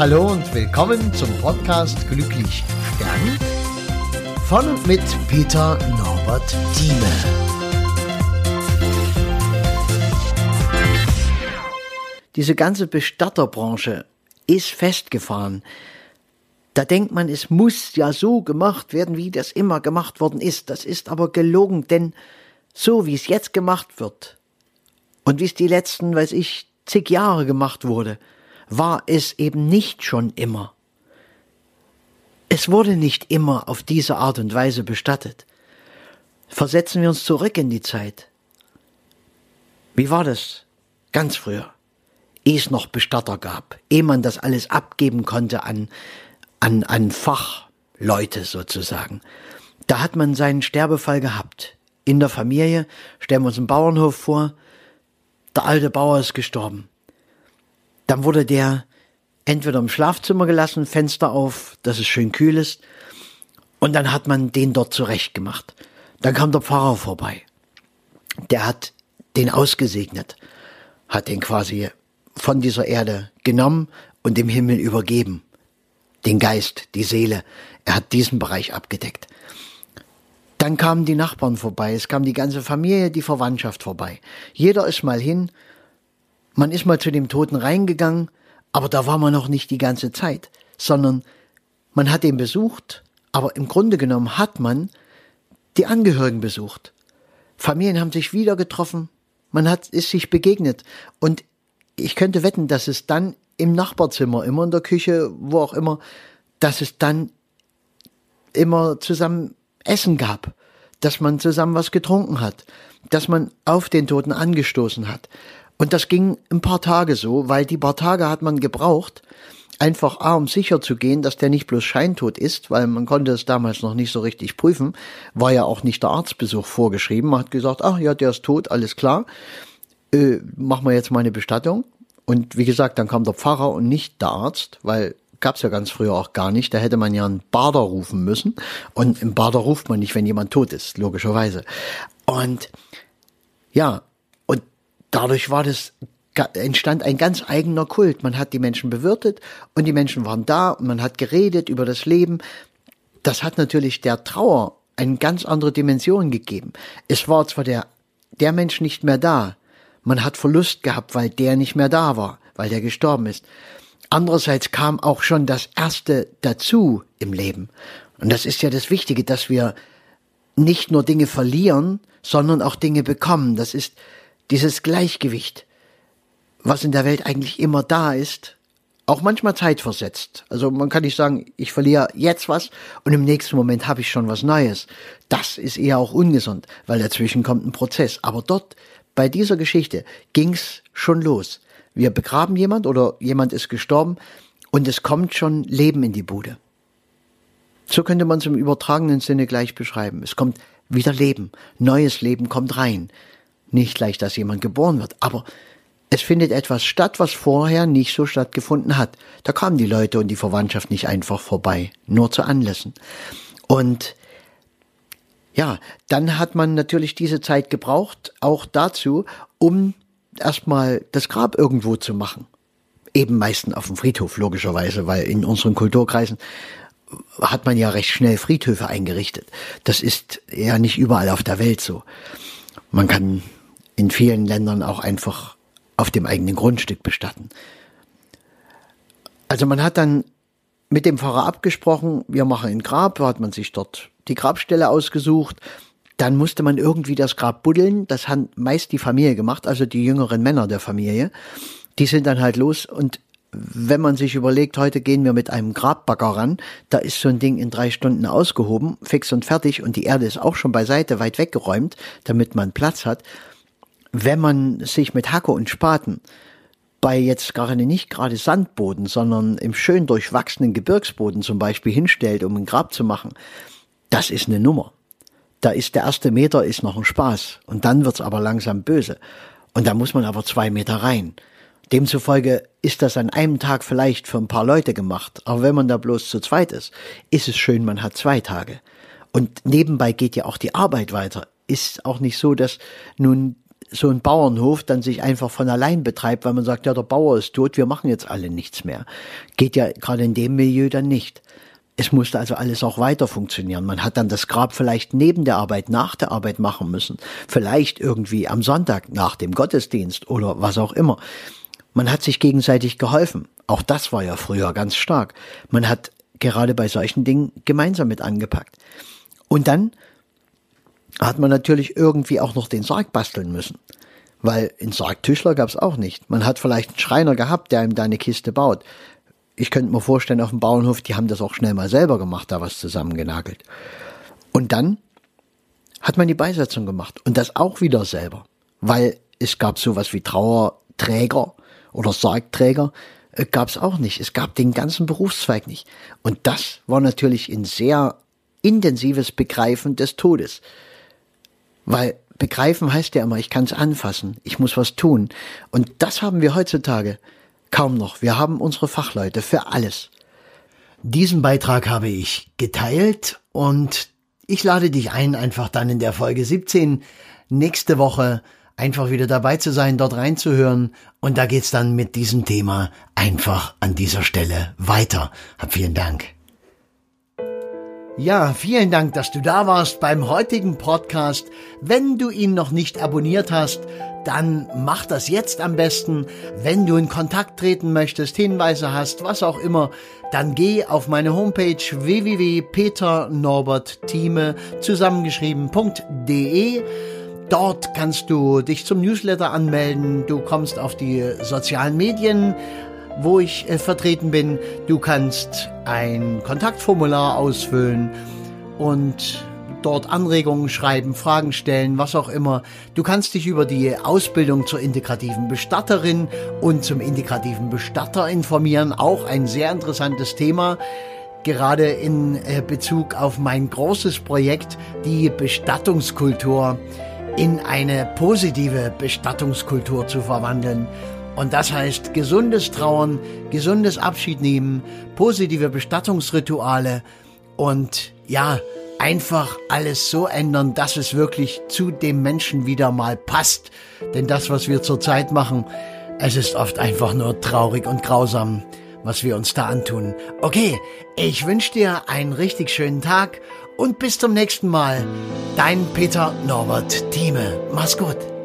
Hallo und willkommen zum Podcast Glücklich Stern von und mit Peter Norbert Thieme. Diese ganze Bestatterbranche ist festgefahren. Da denkt man, es muss ja so gemacht werden, wie das immer gemacht worden ist. Das ist aber gelogen, denn so wie es jetzt gemacht wird und wie es die letzten, weiß ich, zig Jahre gemacht wurde, war es eben nicht schon immer. Es wurde nicht immer auf diese Art und Weise bestattet. Versetzen wir uns zurück in die Zeit. Wie war das ganz früher? Ehe es noch Bestatter gab, ehe man das alles abgeben konnte an, an, an Fachleute sozusagen. Da hat man seinen Sterbefall gehabt. In der Familie, stellen wir uns einen Bauernhof vor, der alte Bauer ist gestorben. Dann wurde der entweder im Schlafzimmer gelassen, Fenster auf, dass es schön kühl ist, und dann hat man den dort zurecht gemacht. Dann kam der Pfarrer vorbei. Der hat den ausgesegnet, hat den quasi von dieser Erde genommen und dem Himmel übergeben. Den Geist, die Seele. Er hat diesen Bereich abgedeckt. Dann kamen die Nachbarn vorbei, es kam die ganze Familie, die Verwandtschaft vorbei. Jeder ist mal hin, man ist mal zu dem Toten reingegangen, aber da war man noch nicht die ganze Zeit, sondern man hat ihn besucht, aber im Grunde genommen hat man die Angehörigen besucht. Familien haben sich wieder getroffen, man hat, ist sich begegnet und ich könnte wetten, dass es dann im Nachbarzimmer, immer in der Küche, wo auch immer, dass es dann immer zusammen Essen gab, dass man zusammen was getrunken hat, dass man auf den Toten angestoßen hat. Und das ging ein paar Tage so, weil die paar Tage hat man gebraucht, einfach A, um sicher zu gehen, dass der nicht bloß scheintot ist, weil man konnte es damals noch nicht so richtig prüfen, war ja auch nicht der Arztbesuch vorgeschrieben. Man hat gesagt, ach ja, der ist tot, alles klar, äh, machen wir jetzt mal eine Bestattung. Und wie gesagt, dann kam der Pfarrer und nicht der Arzt, weil gab's ja ganz früher auch gar nicht. Da hätte man ja einen Bader rufen müssen. Und im Bader ruft man nicht, wenn jemand tot ist, logischerweise. Und ja, dadurch war das entstand ein ganz eigener Kult. Man hat die Menschen bewirtet und die Menschen waren da und man hat geredet über das Leben. Das hat natürlich der Trauer eine ganz andere Dimension gegeben. Es war zwar der, der Mensch nicht mehr da. Man hat Verlust gehabt, weil der nicht mehr da war, weil der gestorben ist. Andererseits kam auch schon das Erste dazu im Leben. Und das ist ja das Wichtige, dass wir nicht nur Dinge verlieren, sondern auch Dinge bekommen. Das ist dieses Gleichgewicht, was in der Welt eigentlich immer da ist, auch manchmal zeitversetzt. Also man kann nicht sagen, ich verliere jetzt was und im nächsten Moment habe ich schon was Neues. Das ist eher auch ungesund, weil dazwischen kommt ein Prozess. Aber dort, bei dieser Geschichte, ging's schon los. Wir begraben jemand oder jemand ist gestorben und es kommt schon Leben in die Bude. So könnte man es im übertragenen Sinne gleich beschreiben. Es kommt wieder Leben, neues Leben kommt rein. Nicht gleich, dass jemand geboren wird, aber es findet etwas statt, was vorher nicht so stattgefunden hat. Da kamen die Leute und die Verwandtschaft nicht einfach vorbei, nur zu Anlässen. Und ja, dann hat man natürlich diese Zeit gebraucht, auch dazu, um erstmal das Grab irgendwo zu machen. Eben meistens auf dem Friedhof, logischerweise, weil in unseren Kulturkreisen hat man ja recht schnell Friedhöfe eingerichtet. Das ist ja nicht überall auf der Welt so. Man kann in vielen Ländern auch einfach auf dem eigenen Grundstück bestatten. Also man hat dann mit dem Pfarrer abgesprochen, wir machen ein Grab, hat man sich dort die Grabstelle ausgesucht. Dann musste man irgendwie das Grab buddeln. Das hat meist die Familie gemacht, also die jüngeren Männer der Familie. Die sind dann halt los und wenn man sich überlegt, heute gehen wir mit einem Grabbagger ran, da ist so ein Ding in drei Stunden ausgehoben, fix und fertig und die Erde ist auch schon beiseite weit weggeräumt, damit man Platz hat wenn man sich mit Hacke und Spaten bei jetzt gerade nicht gerade Sandboden, sondern im schön durchwachsenen Gebirgsboden zum Beispiel hinstellt, um ein Grab zu machen, das ist eine Nummer. Da ist der erste Meter ist noch ein Spaß und dann wird's aber langsam böse. Und da muss man aber zwei Meter rein. Demzufolge ist das an einem Tag vielleicht für ein paar Leute gemacht. Aber wenn man da bloß zu zweit ist, ist es schön, man hat zwei Tage. Und nebenbei geht ja auch die Arbeit weiter. Ist auch nicht so, dass nun so ein Bauernhof dann sich einfach von allein betreibt, weil man sagt, ja, der Bauer ist tot, wir machen jetzt alle nichts mehr. Geht ja gerade in dem Milieu dann nicht. Es musste also alles auch weiter funktionieren. Man hat dann das Grab vielleicht neben der Arbeit, nach der Arbeit machen müssen. Vielleicht irgendwie am Sonntag nach dem Gottesdienst oder was auch immer. Man hat sich gegenseitig geholfen. Auch das war ja früher ganz stark. Man hat gerade bei solchen Dingen gemeinsam mit angepackt. Und dann hat man natürlich irgendwie auch noch den Sarg basteln müssen. Weil einen Sargtischler gab es auch nicht. Man hat vielleicht einen Schreiner gehabt, der ihm da eine Kiste baut. Ich könnte mir vorstellen, auf dem Bauernhof, die haben das auch schnell mal selber gemacht, da was zusammengenagelt. Und dann hat man die Beisetzung gemacht. Und das auch wieder selber. Weil es gab sowas wie Trauerträger oder Sargträger, äh, gab es auch nicht. Es gab den ganzen Berufszweig nicht. Und das war natürlich ein sehr intensives Begreifen des Todes. Weil begreifen heißt ja immer, ich kann es anfassen, ich muss was tun. Und das haben wir heutzutage kaum noch. Wir haben unsere Fachleute für alles. Diesen Beitrag habe ich geteilt und ich lade dich ein, einfach dann in der Folge 17 nächste Woche einfach wieder dabei zu sein, dort reinzuhören. Und da geht's dann mit diesem Thema einfach an dieser Stelle weiter. Hab vielen Dank. Ja, vielen Dank, dass du da warst beim heutigen Podcast. Wenn du ihn noch nicht abonniert hast, dann mach das jetzt am besten. Wenn du in Kontakt treten möchtest, Hinweise hast, was auch immer, dann geh auf meine Homepage www.peternorbertthieme zusammengeschrieben.de. Dort kannst du dich zum Newsletter anmelden. Du kommst auf die sozialen Medien wo ich äh, vertreten bin. Du kannst ein Kontaktformular ausfüllen und dort Anregungen schreiben, Fragen stellen, was auch immer. Du kannst dich über die Ausbildung zur integrativen Bestatterin und zum integrativen Bestatter informieren. Auch ein sehr interessantes Thema gerade in äh, Bezug auf mein großes Projekt, die Bestattungskultur in eine positive Bestattungskultur zu verwandeln. Und das heißt gesundes Trauern, gesundes Abschied nehmen, positive Bestattungsrituale und ja, einfach alles so ändern, dass es wirklich zu dem Menschen wieder mal passt. Denn das, was wir zurzeit machen, es ist oft einfach nur traurig und grausam, was wir uns da antun. Okay, ich wünsche dir einen richtig schönen Tag und bis zum nächsten Mal. Dein Peter Norbert Thieme. Mach's gut.